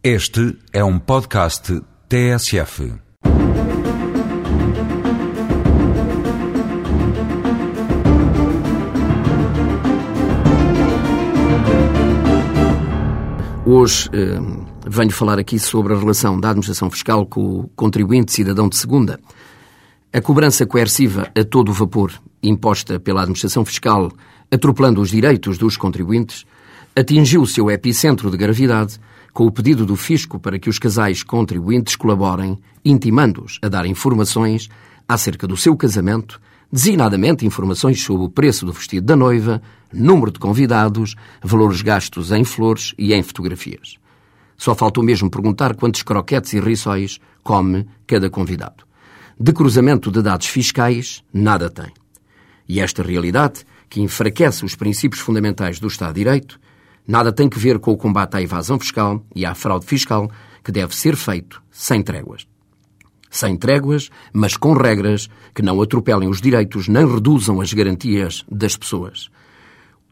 Este é um podcast TSF. Hoje eh, venho falar aqui sobre a relação da administração fiscal com o contribuinte cidadão de segunda. A cobrança coerciva a todo vapor imposta pela administração fiscal, atropelando os direitos dos contribuintes, atingiu o seu epicentro de gravidade com o pedido do fisco para que os casais contribuintes colaborem, intimando-os a dar informações acerca do seu casamento, designadamente informações sobre o preço do vestido da noiva, número de convidados, valores gastos em flores e em fotografias. Só faltou mesmo perguntar quantos croquetes e rissóis come cada convidado. De cruzamento de dados fiscais, nada tem. E esta realidade, que enfraquece os princípios fundamentais do Estado de Direito, nada tem que ver com o combate à evasão fiscal e à fraude fiscal, que deve ser feito sem tréguas. Sem tréguas, mas com regras que não atropelem os direitos nem reduzam as garantias das pessoas.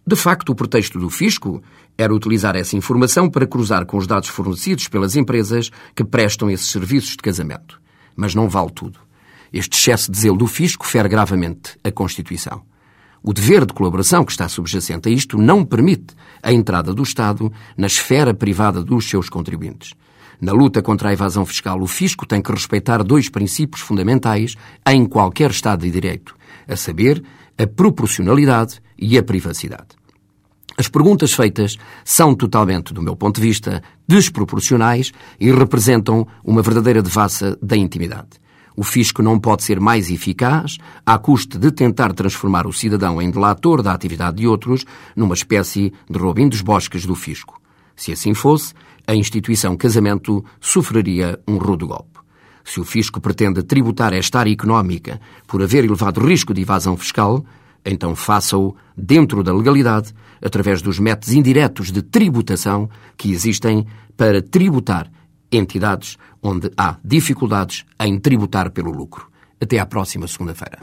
De facto, o pretexto do fisco era utilizar essa informação para cruzar com os dados fornecidos pelas empresas que prestam esses serviços de casamento. Mas não vale tudo. Este excesso de zelo do fisco fere gravemente a Constituição. O dever de colaboração que está subjacente a isto não permite a entrada do Estado na esfera privada dos seus contribuintes. Na luta contra a evasão fiscal, o fisco tem que respeitar dois princípios fundamentais em qualquer Estado de Direito, a saber, a proporcionalidade e a privacidade. As perguntas feitas são totalmente, do meu ponto de vista, desproporcionais e representam uma verdadeira devassa da intimidade. O fisco não pode ser mais eficaz à custa de tentar transformar o cidadão em delator da atividade de outros numa espécie de Robin dos Bosques do fisco. Se assim fosse, a instituição casamento sofreria um rude golpe. Se o fisco pretende tributar esta área económica por haver elevado risco de evasão fiscal, então faça-o dentro da legalidade, através dos métodos indiretos de tributação que existem para tributar entidades onde há dificuldades em tributar pelo lucro. Até à próxima segunda-feira.